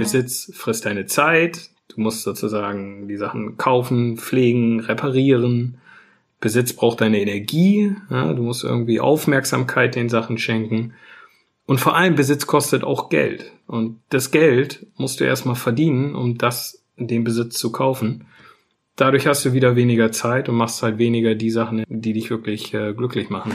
Besitz frisst deine Zeit. Du musst sozusagen die Sachen kaufen, pflegen, reparieren. Besitz braucht deine Energie. Ja, du musst irgendwie Aufmerksamkeit den Sachen schenken. Und vor allem Besitz kostet auch Geld. Und das Geld musst du erstmal verdienen, um das, den Besitz zu kaufen. Dadurch hast du wieder weniger Zeit und machst halt weniger die Sachen, die dich wirklich äh, glücklich machen.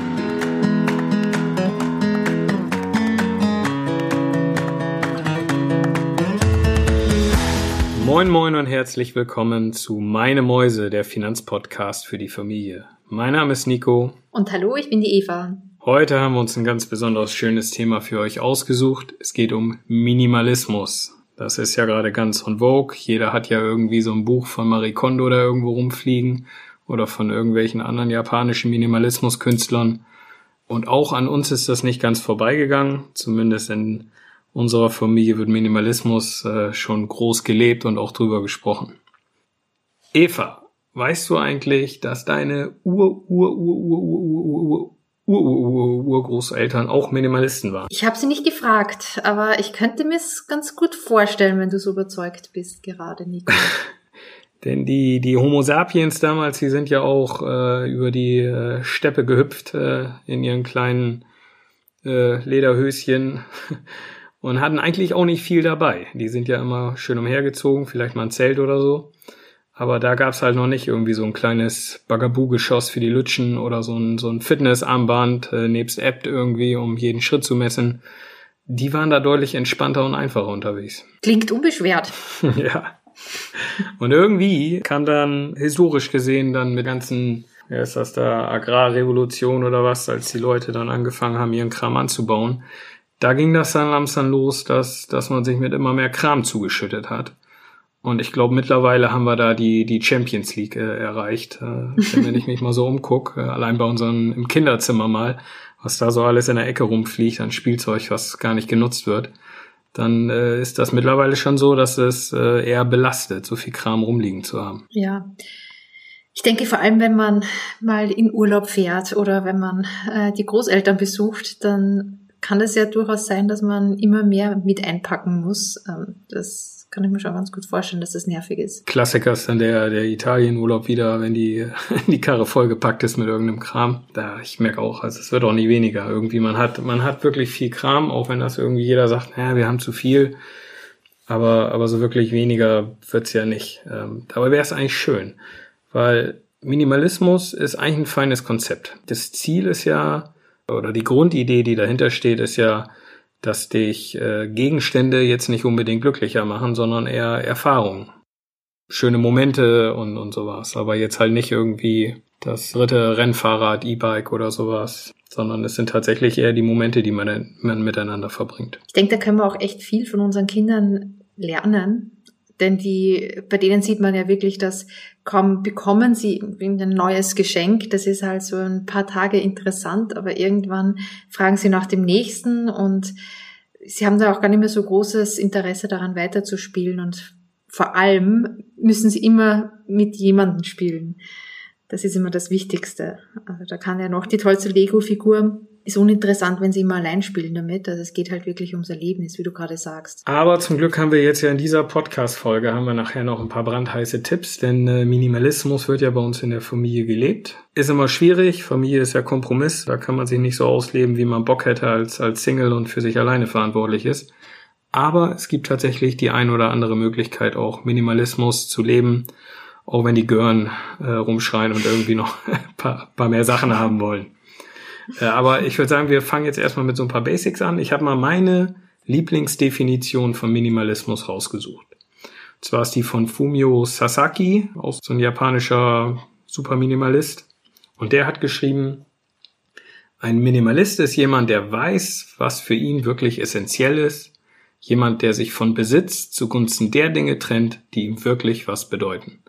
Moin moin und herzlich willkommen zu Meine Mäuse, der Finanzpodcast für die Familie. Mein Name ist Nico. Und hallo, ich bin die Eva. Heute haben wir uns ein ganz besonders schönes Thema für euch ausgesucht. Es geht um Minimalismus. Das ist ja gerade ganz on vogue. Jeder hat ja irgendwie so ein Buch von Marie Kondo da irgendwo rumfliegen oder von irgendwelchen anderen japanischen Minimalismuskünstlern. Und auch an uns ist das nicht ganz vorbeigegangen. Zumindest in unserer Familie wird Minimalismus äh, schon groß gelebt und auch drüber gesprochen. Eva, weißt du eigentlich, dass deine Ur, Ur, Ur, Ur, Ur, Ur, Ur, Urgroßeltern auch Minimalisten waren. Ich habe sie nicht gefragt, aber ich könnte mir es ganz gut vorstellen, wenn du so überzeugt bist, gerade Nico. Denn die, die Homo sapiens damals, die sind ja auch äh, über die äh, Steppe gehüpft äh, in ihren kleinen äh, Lederhöschen und hatten eigentlich auch nicht viel dabei. Die sind ja immer schön umhergezogen, vielleicht mal ein Zelt oder so. Aber da gab's halt noch nicht irgendwie so ein kleines Bagaboo-Geschoss für die Lütschen oder so ein, so ein Fitnessarmband äh, nebst App irgendwie, um jeden Schritt zu messen. Die waren da deutlich entspannter und einfacher unterwegs. Klingt unbeschwert. ja. Und irgendwie kam dann historisch gesehen dann mit ganzen, ja, ist das da Agrarrevolution oder was, als die Leute dann angefangen haben, ihren Kram anzubauen. Da ging das dann langsam los, dass, dass man sich mit immer mehr Kram zugeschüttet hat. Und ich glaube, mittlerweile haben wir da die, die Champions League äh, erreicht. Äh, wenn ich mich mal so umgucke, äh, allein bei unseren im Kinderzimmer mal, was da so alles in der Ecke rumfliegt an Spielzeug, was gar nicht genutzt wird, dann äh, ist das mittlerweile schon so, dass es äh, eher belastet, so viel Kram rumliegen zu haben. Ja. Ich denke vor allem, wenn man mal in Urlaub fährt oder wenn man äh, die Großeltern besucht, dann kann es ja durchaus sein, dass man immer mehr mit einpacken muss. Ähm, das kann ich mir schon ganz gut vorstellen, dass das nervig ist. Klassiker ist dann der, der Italienurlaub wieder, wenn die, die Karre vollgepackt ist mit irgendeinem Kram. Da, ich merke auch, also es wird auch nie weniger. Irgendwie, man hat, man hat wirklich viel Kram, auch wenn das irgendwie jeder sagt, naja, wir haben zu viel. Aber, aber so wirklich weniger wird's ja nicht. Ähm, dabei wäre es eigentlich schön, weil Minimalismus ist eigentlich ein feines Konzept. Das Ziel ist ja, oder die Grundidee, die dahinter steht, ist ja, dass dich äh, Gegenstände jetzt nicht unbedingt glücklicher machen, sondern eher Erfahrungen. Schöne Momente und, und sowas. Aber jetzt halt nicht irgendwie das dritte Rennfahrrad, E-Bike oder sowas, sondern es sind tatsächlich eher die Momente, die man, man miteinander verbringt. Ich denke, da können wir auch echt viel von unseren Kindern lernen. Denn die, bei denen sieht man ja wirklich, dass kaum bekommen sie ein neues Geschenk. Das ist halt so ein paar Tage interessant, aber irgendwann fragen sie nach dem nächsten und sie haben da auch gar nicht mehr so großes Interesse daran weiterzuspielen und vor allem müssen sie immer mit jemandem spielen. Das ist immer das Wichtigste. Also da kann ja noch die tollste Lego-Figur ist uninteressant, wenn sie immer allein spielen damit. Also es geht halt wirklich ums Erlebnis, wie du gerade sagst. Aber zum Glück haben wir jetzt ja in dieser Podcast-Folge haben wir nachher noch ein paar brandheiße Tipps, denn äh, Minimalismus wird ja bei uns in der Familie gelebt. Ist immer schwierig. Familie ist ja Kompromiss. Da kann man sich nicht so ausleben, wie man Bock hätte als, als Single und für sich alleine verantwortlich ist. Aber es gibt tatsächlich die ein oder andere Möglichkeit, auch Minimalismus zu leben, auch wenn die Gören äh, rumschreien und irgendwie noch ein paar, paar mehr Sachen haben wollen. Äh, aber ich würde sagen, wir fangen jetzt erstmal mit so ein paar Basics an. Ich habe mal meine Lieblingsdefinition von Minimalismus rausgesucht. Und zwar ist die von Fumio Sasaki, auch so ein japanischer Superminimalist. Und der hat geschrieben, ein Minimalist ist jemand, der weiß, was für ihn wirklich essentiell ist. Jemand, der sich von Besitz zugunsten der Dinge trennt, die ihm wirklich was bedeuten.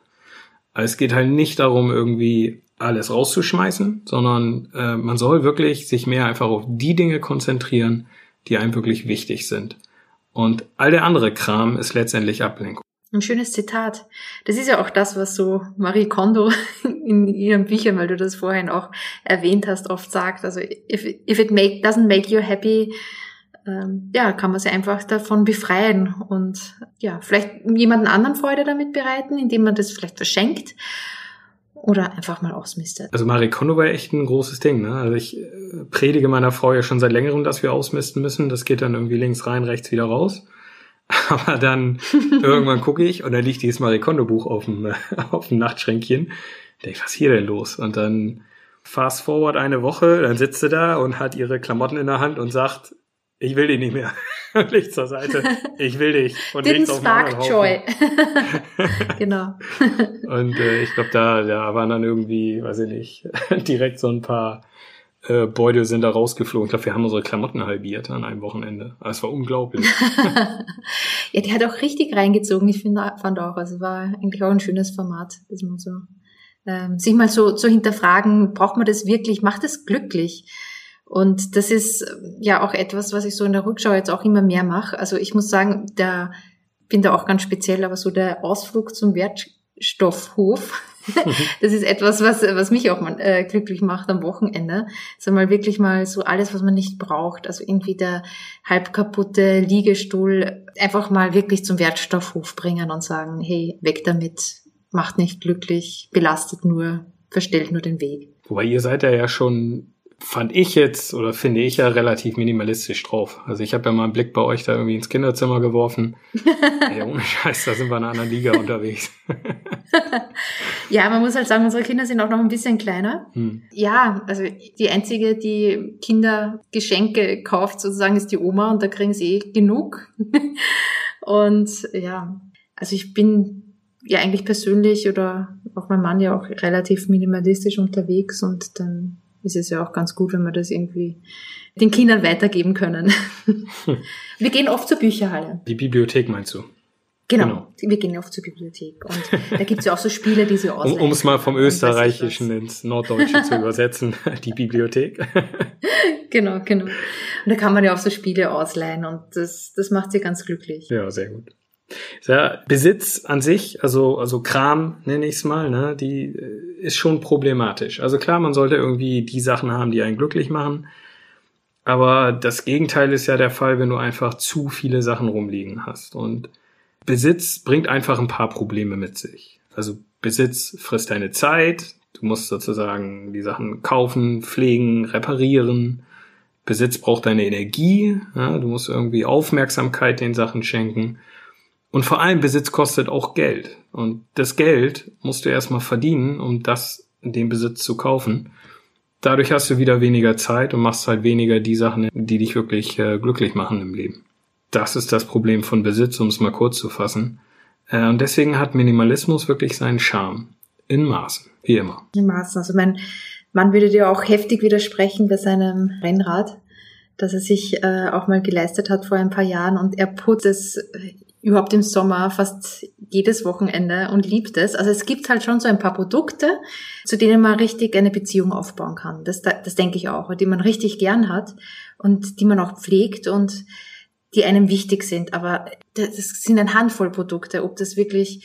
Also es geht halt nicht darum, irgendwie alles rauszuschmeißen, sondern äh, man soll wirklich sich mehr einfach auf die Dinge konzentrieren, die einem wirklich wichtig sind. Und all der andere Kram ist letztendlich Ablenkung. Ein schönes Zitat. Das ist ja auch das, was so Marie Kondo in ihren Büchern, weil du das vorhin auch erwähnt hast, oft sagt. Also if, if it make, doesn't make you happy, ähm, ja, kann man sie einfach davon befreien und ja, vielleicht jemanden anderen Freude damit bereiten, indem man das vielleicht verschenkt oder einfach mal ausmistet. Also Marie Kondo war echt ein großes Ding. Ne? Also ich äh, predige meiner Frau ja schon seit längerem, dass wir ausmisten müssen. Das geht dann irgendwie links rein, rechts wieder raus. Aber dann irgendwann gucke ich und dann liegt dieses Marie Kondo Buch auf dem, auf dem Nachtschränkchen. Denke, was ist hier denn los? Und dann fast forward eine Woche, dann sitzt sie da und hat ihre Klamotten in der Hand und sagt, ich will dich nicht mehr. Licht zur Seite. Ich will dich. Und Didn't spark joy. genau. und äh, ich glaube, da, da waren dann irgendwie, weiß ich nicht, direkt so ein paar äh, Beutel sind da rausgeflogen. Ich glaube, wir haben unsere Klamotten halbiert an einem Wochenende. Aber es war unglaublich. ja, die hat auch richtig reingezogen. Ich finde, fand auch, also war eigentlich auch ein schönes Format, dass man so ähm, sich mal so zu hinterfragen, braucht man das wirklich, macht es glücklich? Und das ist ja auch etwas, was ich so in der Rückschau jetzt auch immer mehr mache. Also ich muss sagen, da bin da auch ganz speziell, aber so der Ausflug zum Wertstoffhof, das ist etwas, was, was mich auch mal äh, glücklich macht am Wochenende. So mal wirklich mal so alles, was man nicht braucht. Also irgendwie der halb kaputte Liegestuhl einfach mal wirklich zum Wertstoffhof bringen und sagen, hey, weg damit, macht nicht glücklich, belastet nur, verstellt nur den Weg. Wobei ihr seid ja, ja schon fand ich jetzt oder finde ich ja relativ minimalistisch drauf. Also ich habe ja mal einen Blick bei euch da irgendwie ins Kinderzimmer geworfen. Ey, ohne Scheiß, da sind wir in einer anderen Liga unterwegs. ja, man muss halt sagen, unsere Kinder sind auch noch ein bisschen kleiner. Hm. Ja, also die einzige, die Kindergeschenke kauft sozusagen, ist die Oma und da kriegen sie eh genug. und ja, also ich bin ja eigentlich persönlich oder auch mein Mann ja auch relativ minimalistisch unterwegs und dann ist es ja auch ganz gut, wenn wir das irgendwie den Kindern weitergeben können. wir gehen oft zur Bücherhalle. Die Bibliothek meinst du? Genau. genau. Wir gehen oft zur Bibliothek. Und da gibt's ja auch so Spiele, die sie ausleihen. Um es mal vom Österreichischen ins Norddeutsche zu übersetzen, die Bibliothek. genau, genau. Und da kann man ja auch so Spiele ausleihen und das, das macht sie ganz glücklich. Ja, sehr gut. Ja, Besitz an sich, also, also Kram nenne ich es mal, ne, die äh, ist schon problematisch. Also klar, man sollte irgendwie die Sachen haben, die einen glücklich machen. Aber das Gegenteil ist ja der Fall, wenn du einfach zu viele Sachen rumliegen hast. Und Besitz bringt einfach ein paar Probleme mit sich. Also Besitz frisst deine Zeit. Du musst sozusagen die Sachen kaufen, pflegen, reparieren. Besitz braucht deine Energie. Ja, du musst irgendwie Aufmerksamkeit den Sachen schenken. Und vor allem Besitz kostet auch Geld. Und das Geld musst du erstmal verdienen, um das, den Besitz zu kaufen. Dadurch hast du wieder weniger Zeit und machst halt weniger die Sachen, die dich wirklich äh, glücklich machen im Leben. Das ist das Problem von Besitz, um es mal kurz zu fassen. Äh, und deswegen hat Minimalismus wirklich seinen Charme. In Maßen, wie immer. In Maßen. Also mein Mann würde dir auch heftig widersprechen bei seinem Rennrad, dass er sich äh, auch mal geleistet hat vor ein paar Jahren und er putzt es überhaupt im Sommer fast jedes Wochenende und liebt es. Also es gibt halt schon so ein paar Produkte, zu denen man richtig eine Beziehung aufbauen kann. Das, das denke ich auch, die man richtig gern hat und die man auch pflegt und die einem wichtig sind. Aber das sind eine Handvoll Produkte. Ob das wirklich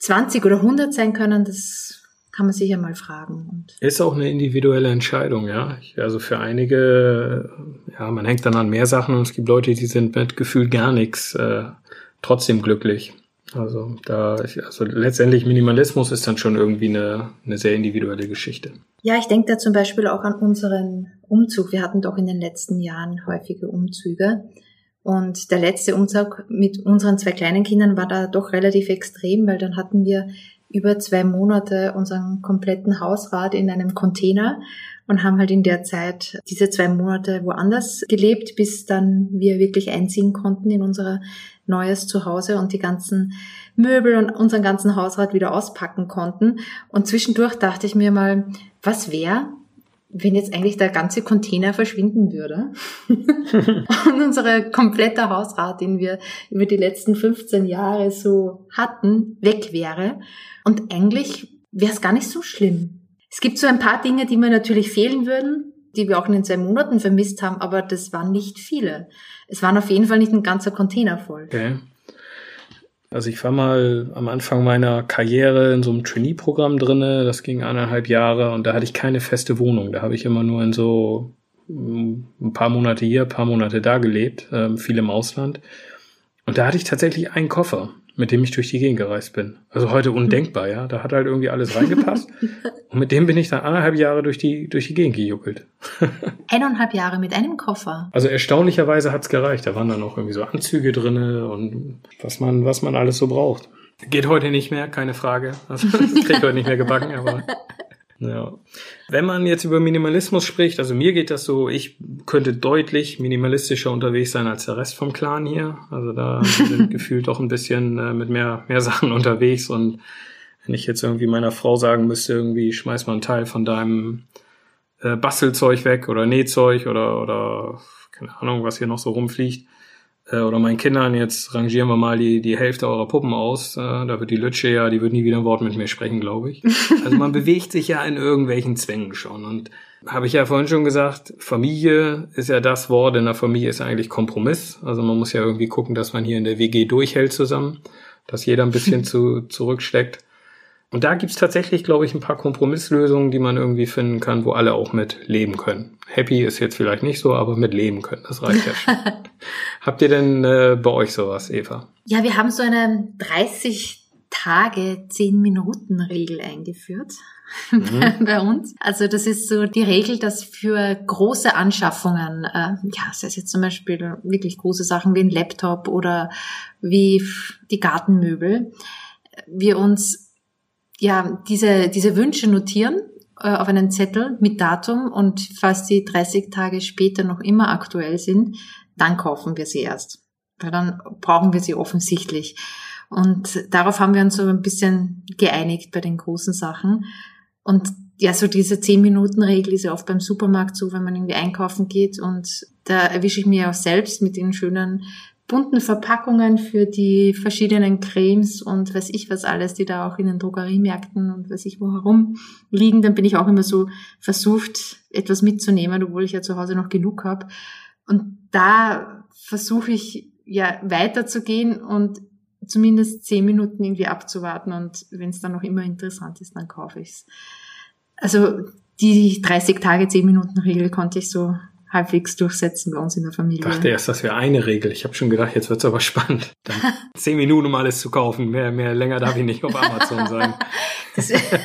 20 oder 100 sein können, das kann man sicher mal fragen. Und ist auch eine individuelle Entscheidung, ja. Also für einige, ja, man hängt dann an mehr Sachen und es gibt Leute, die sind mit Gefühl gar nichts äh, trotzdem glücklich. Also da, also letztendlich Minimalismus ist dann schon irgendwie eine, eine sehr individuelle Geschichte. Ja, ich denke da zum Beispiel auch an unseren Umzug. Wir hatten doch in den letzten Jahren häufige Umzüge. Und der letzte Umzug mit unseren zwei kleinen Kindern war da doch relativ extrem, weil dann hatten wir über zwei Monate unseren kompletten Hausrat in einem Container und haben halt in der Zeit diese zwei Monate woanders gelebt, bis dann wir wirklich einziehen konnten in unser neues Zuhause und die ganzen Möbel und unseren ganzen Hausrat wieder auspacken konnten. Und zwischendurch dachte ich mir mal, was wäre, wenn jetzt eigentlich der ganze Container verschwinden würde und unsere komplette Hausrat, den wir über die letzten 15 Jahre so hatten, weg wäre. Und eigentlich wäre es gar nicht so schlimm. Es gibt so ein paar Dinge, die mir natürlich fehlen würden, die wir auch in den zwei Monaten vermisst haben, aber das waren nicht viele. Es waren auf jeden Fall nicht ein ganzer Container voll. Okay. Also ich war mal am Anfang meiner Karriere in so einem Trainee-Programm drinne. Das ging eineinhalb Jahre und da hatte ich keine feste Wohnung. Da habe ich immer nur in so ein paar Monate hier, ein paar Monate da gelebt, ähm, viel im Ausland. Und da hatte ich tatsächlich einen Koffer, mit dem ich durch die Gegend gereist bin. Also heute undenkbar, ja. Da hat halt irgendwie alles reingepasst. Und mit dem bin ich dann anderthalb Jahre durch die, durch die Gegend gejuckelt. Eineinhalb Jahre mit einem Koffer. Also erstaunlicherweise hat's gereicht. Da waren dann auch irgendwie so Anzüge drinne und was man, was man alles so braucht. Geht heute nicht mehr, keine Frage. Also, das kriegt heute nicht mehr gebacken, aber ja. Wenn man jetzt über Minimalismus spricht, also mir geht das so, ich könnte deutlich minimalistischer unterwegs sein als der Rest vom Clan hier. Also da sind gefühlt doch ein bisschen äh, mit mehr, mehr Sachen unterwegs und wenn ich jetzt irgendwie meiner Frau sagen müsste, irgendwie schmeiß mal einen Teil von deinem äh, Bastelzeug weg oder Nähzeug oder, oder keine Ahnung, was hier noch so rumfliegt, äh, oder meinen Kindern, jetzt rangieren wir mal die, die Hälfte eurer Puppen aus. Äh, da wird die Lütsche ja, die wird nie wieder ein Wort mit mir sprechen, glaube ich. Also man bewegt sich ja in irgendwelchen Zwängen schon. Und habe ich ja vorhin schon gesagt, Familie ist ja das Wort, in der Familie ist eigentlich Kompromiss. Also man muss ja irgendwie gucken, dass man hier in der WG durchhält zusammen, dass jeder ein bisschen zu, zurücksteckt. Und da gibt's tatsächlich, glaube ich, ein paar Kompromisslösungen, die man irgendwie finden kann, wo alle auch mit leben können. Happy ist jetzt vielleicht nicht so, aber mit leben können, das reicht ja schon. Habt ihr denn äh, bei euch sowas, Eva? Ja, wir haben so eine 30 Tage, 10 Minuten Regel eingeführt mhm. bei uns. Also das ist so die Regel, dass für große Anschaffungen, äh, ja, sei es jetzt zum Beispiel wirklich große Sachen wie ein Laptop oder wie die Gartenmöbel, wir uns ja, diese, diese Wünsche notieren äh, auf einen Zettel mit Datum und falls die 30 Tage später noch immer aktuell sind, dann kaufen wir sie erst. Weil dann brauchen wir sie offensichtlich. Und darauf haben wir uns so ein bisschen geeinigt bei den großen Sachen. Und ja, so diese 10-Minuten-Regel ist ja oft beim Supermarkt so, wenn man irgendwie einkaufen geht und da erwische ich mir auch selbst mit den schönen bunten Verpackungen für die verschiedenen Cremes und weiß ich was alles, die da auch in den Drogeriemärkten und weiß ich wo herum liegen, dann bin ich auch immer so versucht, etwas mitzunehmen, obwohl ich ja zu Hause noch genug habe. Und da versuche ich ja weiterzugehen und zumindest zehn Minuten irgendwie abzuwarten und wenn es dann noch immer interessant ist, dann kaufe ich's. Also die 30 Tage, 10 Minuten Regel konnte ich so halbwegs durchsetzen bei uns in der Familie. Ich dachte erst, das wäre eine Regel. Ich habe schon gedacht, jetzt wird's aber spannend. Dann zehn Minuten, um alles zu kaufen. Mehr, mehr länger darf ich nicht auf Amazon sein. das wäre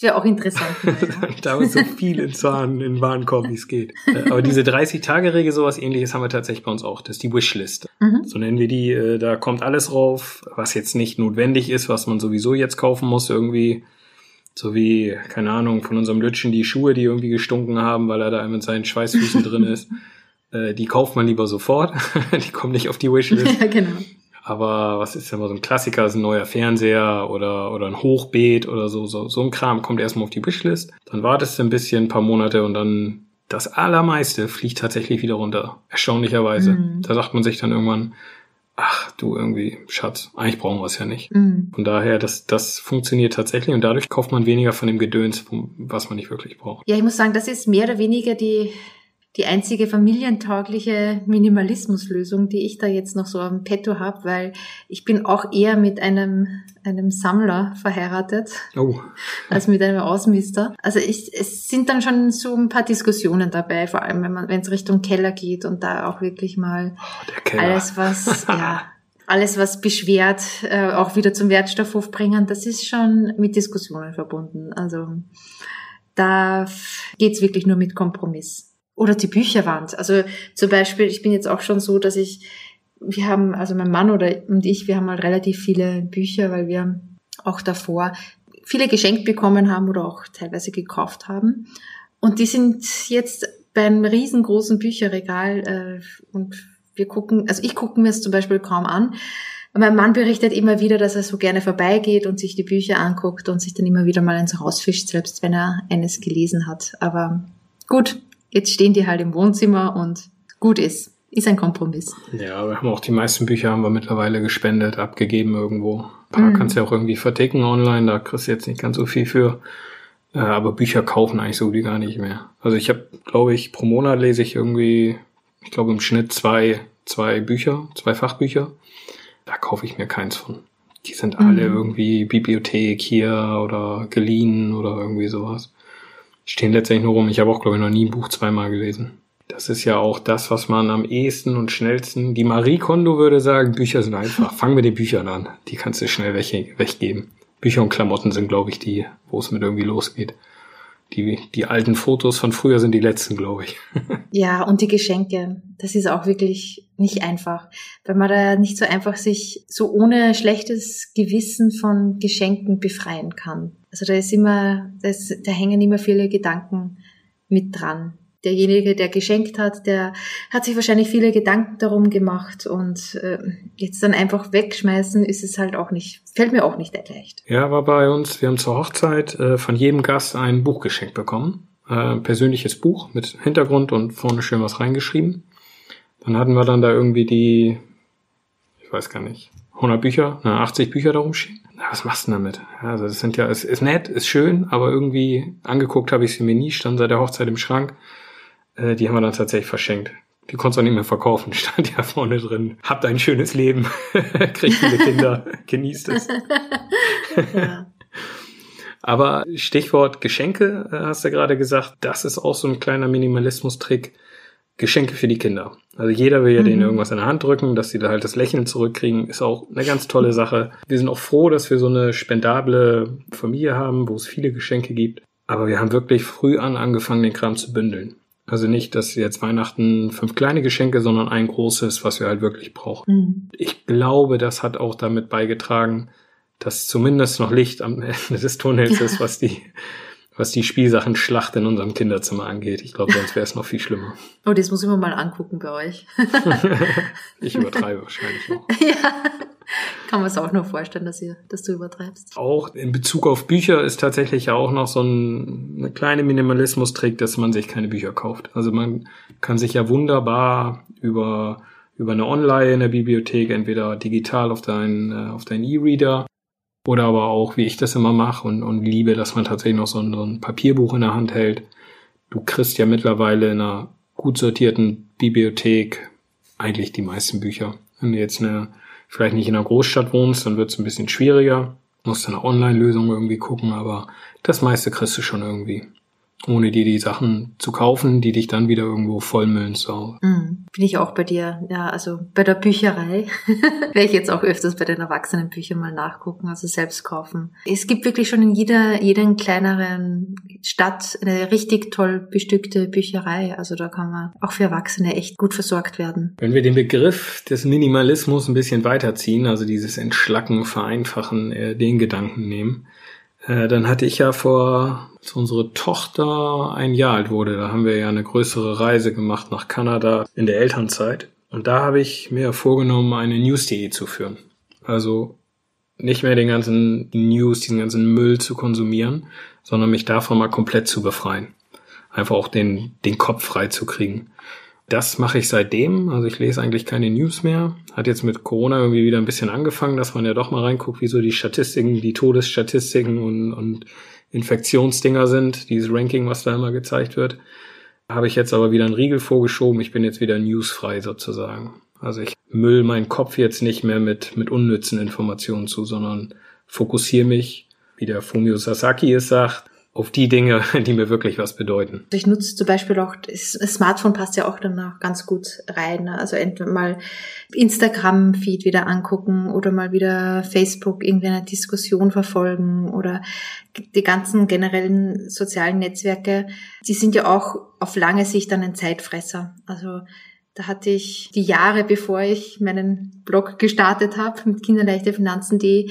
wär auch interessant. da wird so viel in Zahn, in Warenkorb, wie es geht. Äh, aber diese 30-Tage-Regel, sowas ähnliches haben wir tatsächlich bei uns auch. Das ist die Wishlist. Mhm. So nennen wir die. Äh, da kommt alles rauf, was jetzt nicht notwendig ist, was man sowieso jetzt kaufen muss irgendwie so wie, keine Ahnung, von unserem Lütschen die Schuhe, die irgendwie gestunken haben, weil er da mit seinen Schweißfüßen drin ist. Äh, die kauft man lieber sofort. die kommen nicht auf die Wishlist. Ja, genau. Aber was ist denn mal so ein Klassiker, ist ein neuer Fernseher oder, oder ein Hochbeet oder so, so, so ein Kram kommt erstmal auf die Wishlist. Dann wartest du ein bisschen, ein paar Monate und dann das Allermeiste fliegt tatsächlich wieder runter. Erstaunlicherweise. Mhm. Da sagt man sich dann irgendwann, ach du irgendwie, Schatz, eigentlich brauchen wir es ja nicht. Mhm. Von daher, das, das funktioniert tatsächlich und dadurch kauft man weniger von dem Gedöns, was man nicht wirklich braucht. Ja, ich muss sagen, das ist mehr oder weniger die die einzige familientaugliche Minimalismuslösung, die ich da jetzt noch so am Petto habe, weil ich bin auch eher mit einem, einem Sammler verheiratet oh. als mit einem Ausmister. Also ich, es sind dann schon so ein paar Diskussionen dabei, vor allem wenn man, wenn es Richtung Keller geht und da auch wirklich mal oh, alles was, ja, alles was beschwert, äh, auch wieder zum Wertstoffhof bringen, das ist schon mit Diskussionen verbunden. Also da geht's wirklich nur mit Kompromiss. Oder die Bücherwand. Also zum Beispiel, ich bin jetzt auch schon so, dass ich, wir haben, also mein Mann oder und ich, wir haben mal relativ viele Bücher, weil wir auch davor viele geschenkt bekommen haben oder auch teilweise gekauft haben. Und die sind jetzt beim riesengroßen Bücherregal äh, und wir gucken, also ich gucke mir es zum Beispiel kaum an. Mein Mann berichtet immer wieder, dass er so gerne vorbeigeht und sich die Bücher anguckt und sich dann immer wieder mal ins Haus fischt, selbst wenn er eines gelesen hat. Aber gut, Jetzt stehen die halt im Wohnzimmer und gut ist. Ist ein Kompromiss. Ja, wir haben auch die meisten Bücher haben wir mittlerweile gespendet, abgegeben irgendwo. Ein paar mhm. kannst du ja auch irgendwie verticken online, da kriegst du jetzt nicht ganz so viel für. Äh, aber Bücher kaufen eigentlich so wie gar nicht mehr. Also ich habe, glaube ich, pro Monat lese ich irgendwie, ich glaube im Schnitt zwei, zwei Bücher, zwei Fachbücher. Da kaufe ich mir keins von. Die sind alle mhm. irgendwie Bibliothek hier oder geliehen oder irgendwie sowas. Stehen letztendlich nur rum. Ich habe auch, glaube ich, noch nie ein Buch zweimal gelesen. Das ist ja auch das, was man am ehesten und schnellsten. Die Marie Kondo würde sagen, Bücher sind einfach. Fang mit den Büchern an. Die kannst du schnell weg, weggeben. Bücher und Klamotten sind, glaube ich, die, wo es mit irgendwie losgeht. Die, die alten Fotos von früher sind die letzten, glaube ich. ja, und die Geschenke. Das ist auch wirklich nicht einfach, weil man da nicht so einfach sich so ohne schlechtes Gewissen von Geschenken befreien kann. Also da ist immer, da, ist, da hängen immer viele Gedanken mit dran derjenige, der geschenkt hat, der hat sich wahrscheinlich viele Gedanken darum gemacht und äh, jetzt dann einfach wegschmeißen ist es halt auch nicht, fällt mir auch nicht leicht. Ja, war bei uns, wir haben zur Hochzeit äh, von jedem Gast ein Buch geschenkt bekommen. Äh, persönliches Buch mit Hintergrund und vorne schön was reingeschrieben. Dann hatten wir dann da irgendwie die, ich weiß gar nicht, 100 Bücher, na, 80 Bücher darum stehen. Na, was machst du damit? Ja, also das sind ja, es ist nett, ist schön, aber irgendwie angeguckt habe ich sie mir nie, stand seit der Hochzeit im Schrank. Äh, die haben wir dann tatsächlich verschenkt. Die konntest du auch nicht mehr verkaufen, stand ja vorne drin. Habt ein schönes Leben, kriegt viele Kinder, genießt es. ja. Aber Stichwort Geschenke, äh, hast du gerade gesagt, das ist auch so ein kleiner Minimalismus-Trick. Geschenke für die Kinder. Also jeder will ja mhm. denen irgendwas in der Hand drücken, dass sie da halt das Lächeln zurückkriegen, ist auch eine ganz tolle Sache. Wir sind auch froh, dass wir so eine spendable Familie haben, wo es viele Geschenke gibt. Aber wir haben wirklich früh an angefangen, den Kram zu bündeln. Also nicht, dass jetzt Weihnachten fünf kleine Geschenke, sondern ein großes, was wir halt wirklich brauchen. Mhm. Ich glaube, das hat auch damit beigetragen, dass zumindest noch Licht am Ende des Tunnels ist, was die, was die Spielsachen-Schlacht in unserem Kinderzimmer angeht. Ich glaube, sonst wäre es noch viel schlimmer. Oh, das muss ich mir mal angucken bei euch. ich übertreibe wahrscheinlich noch. Ja. Kann man es auch nur vorstellen, dass, ihr, dass du übertreibst. Auch in Bezug auf Bücher ist tatsächlich ja auch noch so ein, eine kleine Minimalismus-Trick, dass man sich keine Bücher kauft. Also man kann sich ja wunderbar über, über eine Online in der Bibliothek, entweder digital auf deinen äh, auf deinen E-Reader oder aber auch, wie ich das immer mache und, und liebe, dass man tatsächlich noch so ein, so ein Papierbuch in der Hand hält. Du kriegst ja mittlerweile in einer gut sortierten Bibliothek eigentlich die meisten Bücher. Wenn du jetzt eine vielleicht nicht in einer Großstadt wohnst, dann wird es ein bisschen schwieriger. Musst eine Online-Lösung irgendwie gucken, aber das meiste kriegst du schon irgendwie ohne dir die Sachen zu kaufen, die dich dann wieder irgendwo vollmüllen zu Mhm. Bin ich auch bei dir, ja, also bei der Bücherei werde ich jetzt auch öfters bei den Erwachsenenbüchern mal nachgucken, also selbst kaufen. Es gibt wirklich schon in jeder, jeder kleineren Stadt eine richtig toll bestückte Bücherei, also da kann man auch für Erwachsene echt gut versorgt werden. Wenn wir den Begriff des Minimalismus ein bisschen weiterziehen, also dieses Entschlacken, Vereinfachen, äh, den Gedanken nehmen, äh, dann hatte ich ja vor, als unsere Tochter ein Jahr alt wurde, da haben wir ja eine größere Reise gemacht nach Kanada in der Elternzeit. Und da habe ich mir vorgenommen, eine News.de zu führen. Also nicht mehr den ganzen News, diesen ganzen Müll zu konsumieren, sondern mich davon mal komplett zu befreien. Einfach auch den, den Kopf frei zu kriegen. Das mache ich seitdem. Also ich lese eigentlich keine News mehr. Hat jetzt mit Corona irgendwie wieder ein bisschen angefangen, dass man ja doch mal reinguckt, wie so die Statistiken, die Todesstatistiken und, und Infektionsdinger sind. Dieses Ranking, was da immer gezeigt wird. Habe ich jetzt aber wieder einen Riegel vorgeschoben. Ich bin jetzt wieder newsfrei sozusagen. Also ich müll meinen Kopf jetzt nicht mehr mit, mit unnützen Informationen zu, sondern fokussiere mich, wie der Fumio Sasaki es sagt, auf die Dinge, die mir wirklich was bedeuten. Ich nutze zum Beispiel auch, das Smartphone passt ja auch danach ganz gut rein. Ne? Also entweder mal Instagram-Feed wieder angucken oder mal wieder Facebook irgendwie eine Diskussion verfolgen oder die ganzen generellen sozialen Netzwerke, die sind ja auch auf lange Sicht dann ein Zeitfresser. Also da hatte ich die Jahre, bevor ich meinen Blog gestartet habe, mit kinderleichtefinanzen.de,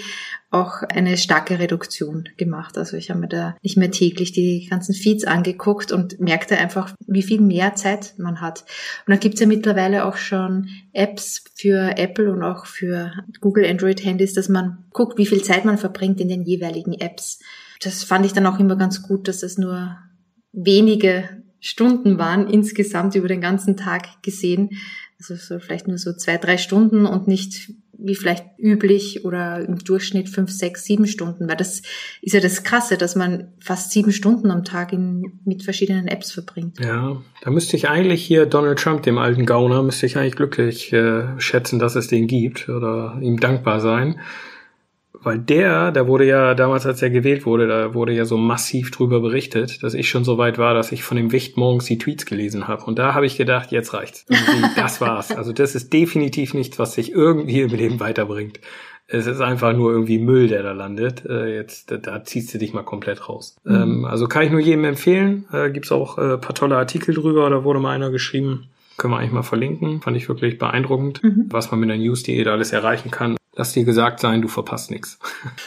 auch eine starke Reduktion gemacht. Also ich habe mir da nicht mehr täglich die ganzen Feeds angeguckt und merkte einfach, wie viel mehr Zeit man hat. Und da gibt's ja mittlerweile auch schon Apps für Apple und auch für Google Android-Handys, dass man guckt, wie viel Zeit man verbringt in den jeweiligen Apps. Das fand ich dann auch immer ganz gut, dass es nur wenige Stunden waren insgesamt über den ganzen Tag gesehen. Also so vielleicht nur so zwei, drei Stunden und nicht wie vielleicht üblich oder im Durchschnitt fünf, sechs, sieben Stunden, weil das ist ja das Krasse, dass man fast sieben Stunden am Tag in, mit verschiedenen Apps verbringt. Ja, da müsste ich eigentlich hier Donald Trump, dem alten Gauner, müsste ich eigentlich glücklich äh, schätzen, dass es den gibt oder ihm dankbar sein Weil der, da wurde ja damals, als er gewählt wurde, da wurde ja so massiv drüber berichtet, dass ich schon so weit war, dass ich von dem Wicht morgens die Tweets gelesen habe. Und da habe ich gedacht, jetzt reicht's. das war's. Also das ist definitiv nichts, was sich irgendwie im Leben weiterbringt. Es ist einfach nur irgendwie Müll, der da landet. Äh, jetzt, da, da ziehst du dich mal komplett raus. Mhm. Ähm, also kann ich nur jedem empfehlen. Äh, gibt's auch äh, paar tolle Artikel drüber. Da wurde mal einer geschrieben. Können wir eigentlich mal verlinken. Fand ich wirklich beeindruckend, mhm. was man mit der News.de da alles erreichen kann. Lass dir gesagt sein, du verpasst nichts.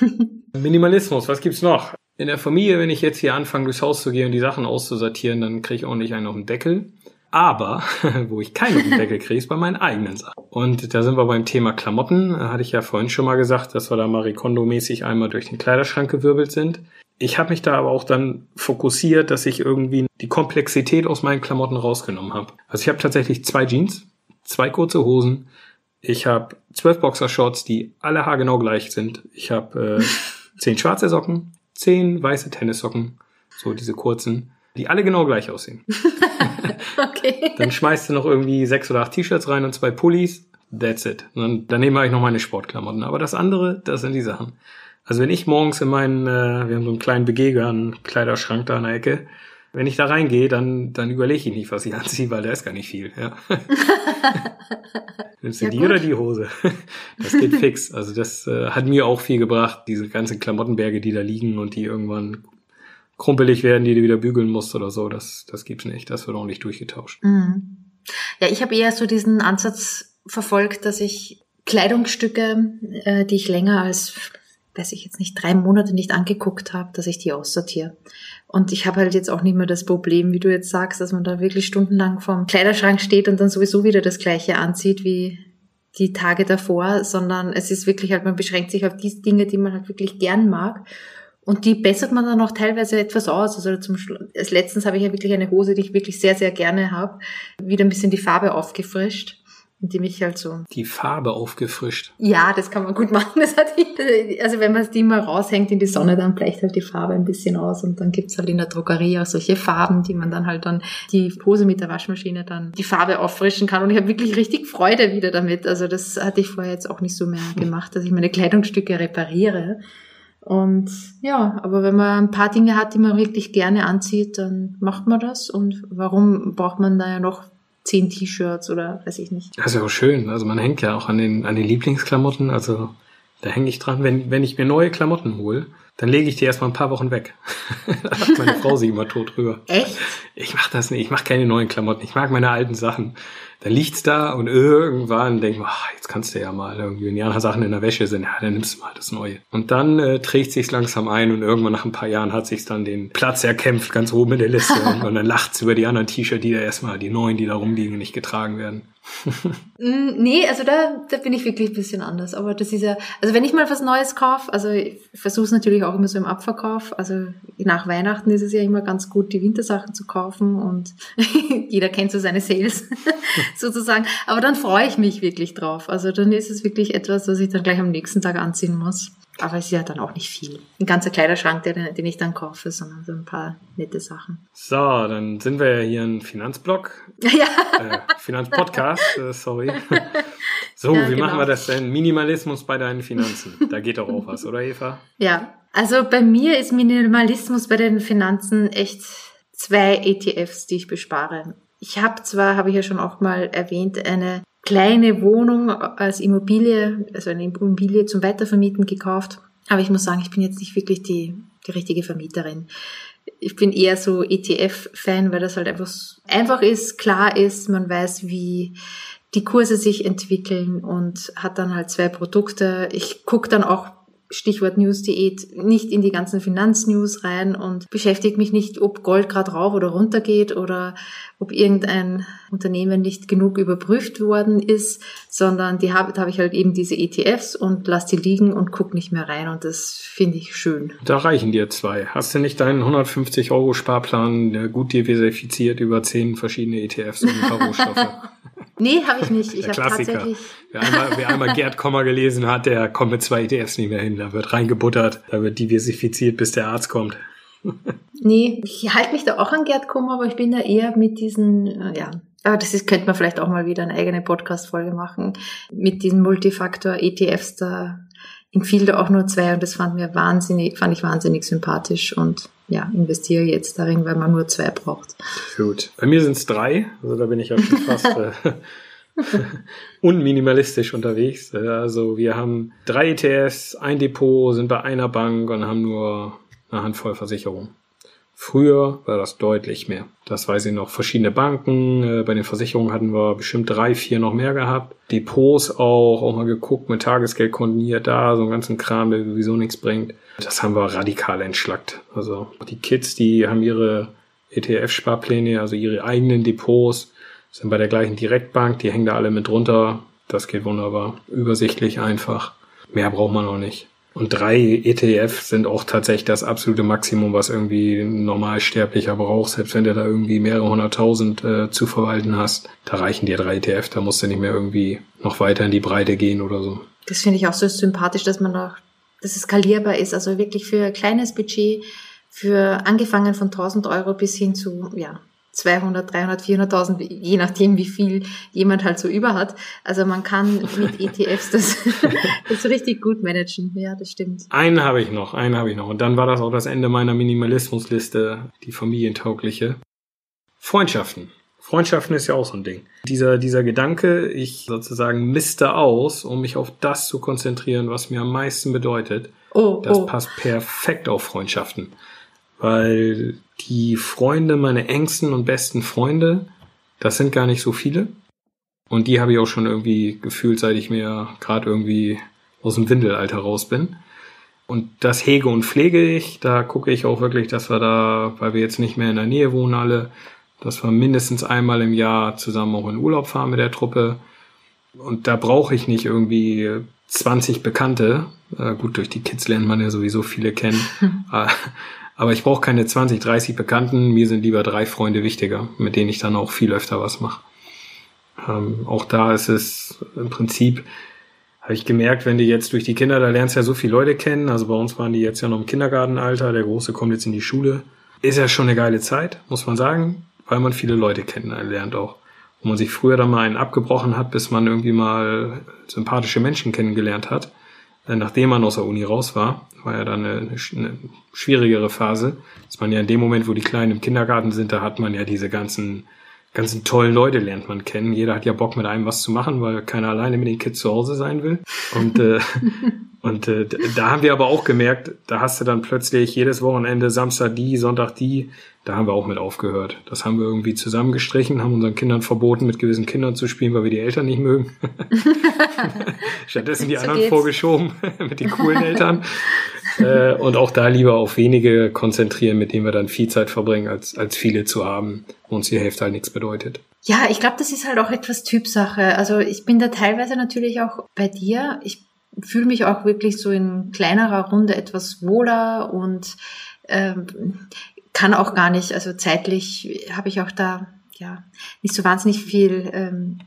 Minimalismus, was gibt's noch? In der Familie, wenn ich jetzt hier anfange, durchs Haus zu gehen und die Sachen auszusortieren, dann kriege ich ordentlich einen auf den Deckel. Aber wo ich keinen auf den Deckel kriege, ist bei meinen eigenen Sachen. Und da sind wir beim Thema Klamotten. Da hatte ich ja vorhin schon mal gesagt, dass wir da Marikondo-mäßig einmal durch den Kleiderschrank gewirbelt sind. Ich habe mich da aber auch dann fokussiert, dass ich irgendwie die Komplexität aus meinen Klamotten rausgenommen habe. Also ich habe tatsächlich zwei Jeans, zwei kurze Hosen, ich habe zwölf Boxershorts, die alle haargenau gleich sind. Ich habe äh, zehn schwarze Socken, zehn weiße Tennissocken, so diese kurzen, die alle genau gleich aussehen. okay. Dann schmeißt du noch irgendwie sechs oder acht T-Shirts rein und zwei Pullis. That's it. Und dann, daneben habe ich noch meine Sportklamotten. Aber das andere, das sind die Sachen. Also wenn ich morgens in meinen, äh, wir haben so einen kleinen Begeger, einen Kleiderschrank da in der Ecke, wenn ich da reingehe, dann, dann überlege ich nicht, was ich anziehe, weil da ist gar nicht viel. Ja. Nimmst du ja, die gut. oder die Hose? Das geht fix. Also das äh, hat mir auch viel gebracht, diese ganzen Klamottenberge, die da liegen und die irgendwann krumpelig werden, die du wieder bügeln musst oder so. Das, das gibt's nicht. Das wird auch nicht durchgetauscht. Mhm. Ja, ich habe eher so diesen Ansatz verfolgt, dass ich Kleidungsstücke, äh, die ich länger als, weiß ich jetzt nicht, drei Monate nicht angeguckt habe, dass ich die aussortiere. Und ich habe halt jetzt auch nicht mehr das Problem, wie du jetzt sagst, dass man da wirklich stundenlang vorm Kleiderschrank steht und dann sowieso wieder das Gleiche anzieht wie die Tage davor, sondern es ist wirklich halt, man beschränkt sich auf die Dinge, die man halt wirklich gern mag. Und die bessert man dann auch teilweise etwas aus. Also zum Schluss, letztens habe ich ja wirklich eine Hose, die ich wirklich sehr, sehr gerne habe, wieder ein bisschen die Farbe aufgefrischt indem ich halt so. Die Farbe aufgefrischt. Ja, das kann man gut machen. Das hat, also wenn man die mal raushängt in die Sonne, dann bleicht halt die Farbe ein bisschen aus und dann gibt's halt in der Drogerie auch solche Farben, die man dann halt dann die Pose mit der Waschmaschine dann die Farbe auffrischen kann. Und ich habe wirklich richtig Freude wieder damit. Also das hatte ich vorher jetzt auch nicht so mehr gemacht, dass ich meine Kleidungsstücke repariere. Und ja, aber wenn man ein paar Dinge hat, die man wirklich gerne anzieht, dann macht man das. Und warum braucht man da ja noch zehn T-Shirts oder weiß ich nicht. Das ist ja auch schön. Also man hängt ja auch an den, an den Lieblingsklamotten. Also da hänge ich dran. Wenn, wenn ich mir neue Klamotten hole, dann lege ich die erstmal ein paar Wochen weg. da macht meine Frau sich immer tot drüber. Echt? Ich mache das nicht. Ich mache keine neuen Klamotten. Ich mag meine alten Sachen dann liegt's da und irgendwann denkt man, ach, jetzt kannst du ja mal irgendwie, wenn die anderen Sachen in der Wäsche sind, ja, dann nimmst du mal das Neue. Und dann äh, trägt sich's langsam ein und irgendwann nach ein paar Jahren hat sich's dann den Platz erkämpft, ganz oben in der Liste und, und dann lacht's über die anderen T-Shirts, die da erstmal, die neuen, die da rumliegen, nicht getragen werden. Mm, nee, also da, da bin ich wirklich ein bisschen anders. Aber das ist ja, also wenn ich mal was Neues kaufe, also ich versuche es natürlich auch immer so im Abverkauf. Also nach Weihnachten ist es ja immer ganz gut, die Wintersachen zu kaufen und jeder kennt so seine Sales sozusagen. Aber dann freue ich mich wirklich drauf. Also dann ist es wirklich etwas, was ich dann gleich am nächsten Tag anziehen muss. Aber es ist ja dann auch nicht viel. Ein ganzer Kleiderschrank, den, den ich dann kaufe, sondern so ein paar nette Sachen. So, dann sind wir ja hier ein Finanzblog. Ja. Äh, Finanzpodcast, äh, sorry. So, ja, wie genau. machen wir das denn? Minimalismus bei deinen Finanzen. Da geht doch auch was, oder Eva? Ja, also bei mir ist Minimalismus bei den Finanzen echt zwei ETFs, die ich bespare. Ich habe zwar, habe ich ja schon auch mal erwähnt, eine kleine Wohnung als Immobilie, also eine Immobilie zum Weitervermieten gekauft. Aber ich muss sagen, ich bin jetzt nicht wirklich die, die richtige Vermieterin. Ich bin eher so ETF-Fan, weil das halt einfach, einfach ist, klar ist, man weiß, wie die Kurse sich entwickeln und hat dann halt zwei Produkte. Ich gucke dann auch Stichwort News-Diät, nicht in die ganzen Finanznews rein und beschäftige mich nicht, ob Gold gerade rauf oder runter geht oder ob irgendein Unternehmen nicht genug überprüft worden ist, sondern die habe, da habe ich halt eben diese ETFs und lass die liegen und guck nicht mehr rein und das finde ich schön. Da reichen dir zwei. Hast du nicht deinen 150 Euro Sparplan gut diversifiziert über zehn verschiedene ETFs und ein paar Rohstoffe? Nee, habe ich nicht. Ich habe tatsächlich. Wer einmal, wer einmal Gerd Kommer gelesen hat, der kommt mit zwei ETFs nicht mehr hin. Da wird reingebuttert, da wird diversifiziert, bis der Arzt kommt. nee, ich halte mich da auch an Gerd Kommer, aber ich bin da eher mit diesen, äh, ja, aber das ist, könnte man vielleicht auch mal wieder eine eigene Podcast-Folge machen. Mit diesen Multifaktor-ETFs, da empfiehlt da auch nur zwei und das fand mir wahnsinnig, fand ich wahnsinnig sympathisch und ja, investiere jetzt darin, weil man nur zwei braucht. Gut. Bei mir sind es drei, also da bin ich ja schon fast äh, unminimalistisch unterwegs. Also wir haben drei ETFs, ein Depot, sind bei einer Bank und haben nur eine Handvoll Versicherungen. Früher war das deutlich mehr. Das weiß ich noch. Verschiedene Banken, äh, bei den Versicherungen hatten wir bestimmt drei, vier noch mehr gehabt. Depots auch, auch mal geguckt, mit Tagesgeldkonten hier, da, so einen ganzen Kram, der sowieso nichts bringt. Das haben wir radikal entschlackt. Also die Kids, die haben ihre ETF-Sparpläne, also ihre eigenen Depots, sind bei der gleichen Direktbank, die hängen da alle mit drunter. Das geht wunderbar. Übersichtlich einfach. Mehr braucht man auch nicht. Und drei ETF sind auch tatsächlich das absolute Maximum, was irgendwie ein Normalsterblicher braucht. Selbst wenn du da irgendwie mehrere hunderttausend äh, zu verwalten hast, da reichen dir drei ETF. Da musst du nicht mehr irgendwie noch weiter in die Breite gehen oder so. Das finde ich auch so sympathisch, dass man auch, dass es skalierbar ist. Also wirklich für ein kleines Budget, für angefangen von 1000 Euro bis hin zu, ja, 200, 300, 400.000, je nachdem, wie viel jemand halt so über hat. Also man kann mit ETFs das, das richtig gut managen. Ja, das stimmt. Einen habe ich noch, einen habe ich noch. Und dann war das auch das Ende meiner Minimalismusliste, die familientaugliche. Freundschaften. Freundschaften ist ja auch so ein Ding. Dieser, dieser Gedanke, ich sozusagen misste aus, um mich auf das zu konzentrieren, was mir am meisten bedeutet, oh, das oh. passt perfekt auf Freundschaften weil die Freunde, meine engsten und besten Freunde, das sind gar nicht so viele. Und die habe ich auch schon irgendwie gefühlt, seit ich mir gerade irgendwie aus dem Windelalter raus bin. Und das hege und pflege ich. Da gucke ich auch wirklich, dass wir da, weil wir jetzt nicht mehr in der Nähe wohnen alle, dass wir mindestens einmal im Jahr zusammen auch in Urlaub fahren mit der Truppe. Und da brauche ich nicht irgendwie 20 Bekannte. Äh, gut, durch die Kids lernt man ja sowieso viele kennen. Aber ich brauche keine 20, 30 Bekannten. Mir sind lieber drei Freunde wichtiger, mit denen ich dann auch viel öfter was mache. Ähm, auch da ist es im Prinzip, habe ich gemerkt, wenn du jetzt durch die Kinder, da lernst du ja so viele Leute kennen. Also bei uns waren die jetzt ja noch im Kindergartenalter. Der Große kommt jetzt in die Schule. Ist ja schon eine geile Zeit, muss man sagen, weil man viele Leute kennenlernt auch. Wo man sich früher dann mal einen abgebrochen hat, bis man irgendwie mal sympathische Menschen kennengelernt hat. Nachdem man aus der Uni raus war, war ja dann eine, eine schwierigere Phase. Dass man ja in dem Moment, wo die Kleinen im Kindergarten sind, da hat man ja diese ganzen, ganzen tollen Leute lernt man kennen. Jeder hat ja Bock mit einem was zu machen, weil keiner alleine mit den Kids zu Hause sein will. Und äh, Und äh, da haben wir aber auch gemerkt, da hast du dann plötzlich jedes Wochenende Samstag die, Sonntag die. Da haben wir auch mit aufgehört. Das haben wir irgendwie zusammengestrichen, haben unseren Kindern verboten, mit gewissen Kindern zu spielen, weil wir die Eltern nicht mögen. Stattdessen die so anderen geht's. vorgeschoben mit den coolen Eltern. Äh, und auch da lieber auf wenige konzentrieren, mit denen wir dann viel Zeit verbringen, als, als viele zu haben, wo uns die Hälfte halt nichts bedeutet. Ja, ich glaube, das ist halt auch etwas Typsache. Also ich bin da teilweise natürlich auch bei dir. Ich fühle mich auch wirklich so in kleinerer Runde etwas wohler und ähm, kann auch gar nicht, also zeitlich habe ich auch da ja nicht so wahnsinnig viel ähm,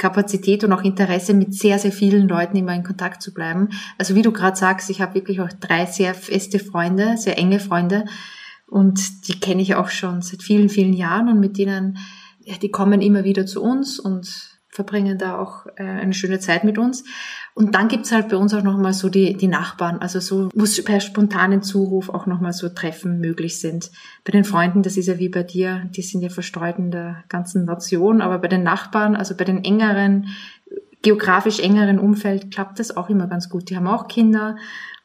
Kapazität und auch Interesse, mit sehr, sehr vielen Leuten immer in Kontakt zu bleiben. Also wie du gerade sagst, ich habe wirklich auch drei sehr feste Freunde, sehr enge Freunde und die kenne ich auch schon seit vielen, vielen Jahren und mit denen, ja, die kommen immer wieder zu uns und verbringen da auch äh, eine schöne Zeit mit uns. Und dann gibt's halt bei uns auch nochmal so die, die Nachbarn, also so, wo per spontanen Zuruf auch nochmal so Treffen möglich sind. Bei den Freunden, das ist ja wie bei dir, die sind ja verstreut in der ganzen Nation, aber bei den Nachbarn, also bei den engeren, geografisch engeren Umfeld klappt das auch immer ganz gut. Die haben auch Kinder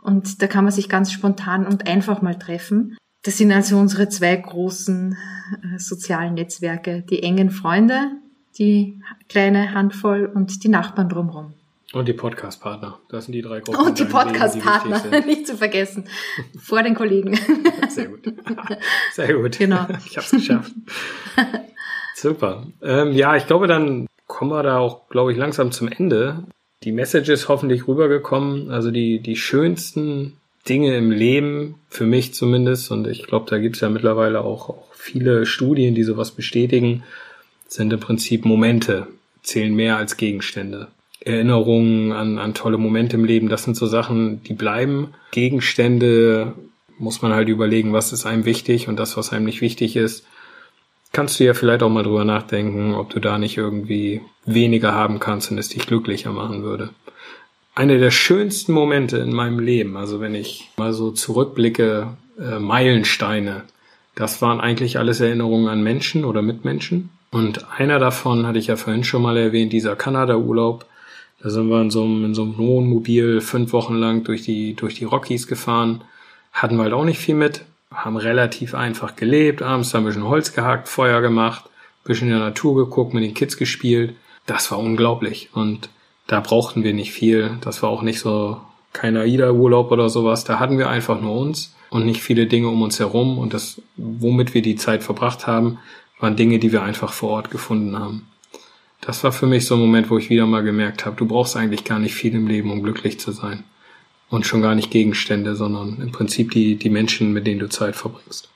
und da kann man sich ganz spontan und einfach mal treffen. Das sind also unsere zwei großen äh, sozialen Netzwerke, die engen Freunde, die kleine Handvoll und die Nachbarn drumherum. Und die Podcast-Partner. Das sind die drei Gruppen. Und die Podcast-Partner, nicht zu vergessen. Vor den Kollegen. Sehr gut. Sehr gut. Genau. Ich habe es geschafft. Super. Ähm, ja, ich glaube, dann kommen wir da auch, glaube ich, langsam zum Ende. Die Message ist hoffentlich rübergekommen. Also die, die schönsten Dinge im Leben, für mich zumindest, und ich glaube, da gibt es ja mittlerweile auch, auch viele Studien, die sowas bestätigen, sind im Prinzip Momente, zählen mehr als Gegenstände. Erinnerungen an, an tolle Momente im Leben, das sind so Sachen, die bleiben. Gegenstände muss man halt überlegen, was ist einem wichtig und das, was einem nicht wichtig ist, kannst du ja vielleicht auch mal drüber nachdenken, ob du da nicht irgendwie weniger haben kannst und es dich glücklicher machen würde. Eine der schönsten Momente in meinem Leben, also wenn ich mal so zurückblicke, äh, Meilensteine, das waren eigentlich alles Erinnerungen an Menschen oder Mitmenschen. Und einer davon hatte ich ja vorhin schon mal erwähnt, dieser Kanada-Urlaub. Da sind wir in so einem, in so einem Wohnmobil fünf Wochen lang durch die, durch die Rockies gefahren. Hatten wir halt auch nicht viel mit, haben relativ einfach gelebt, abends haben wir schon Holz gehackt, Feuer gemacht, bisschen in der Natur geguckt, mit den Kids gespielt. Das war unglaublich. Und da brauchten wir nicht viel. Das war auch nicht so kein AIDA-Urlaub oder sowas. Da hatten wir einfach nur uns und nicht viele Dinge um uns herum. Und das, womit wir die Zeit verbracht haben, waren Dinge, die wir einfach vor Ort gefunden haben. Das war für mich so ein Moment, wo ich wieder mal gemerkt habe, du brauchst eigentlich gar nicht viel im Leben, um glücklich zu sein. Und schon gar nicht Gegenstände, sondern im Prinzip die, die Menschen, mit denen du Zeit verbringst.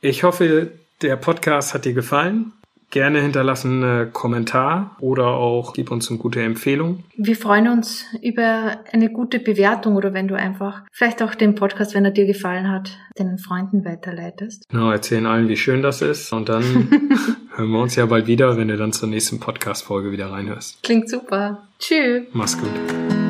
Ich hoffe, der Podcast hat dir gefallen. Gerne hinterlassen einen Kommentar oder auch gib uns eine gute Empfehlung. Wir freuen uns über eine gute Bewertung oder wenn du einfach vielleicht auch den Podcast, wenn er dir gefallen hat, deinen Freunden weiterleitest. Genau, erzählen allen, wie schön das ist und dann hören wir uns ja bald wieder, wenn du dann zur nächsten Podcast-Folge wieder reinhörst. Klingt super. Tschüss. Mach's gut.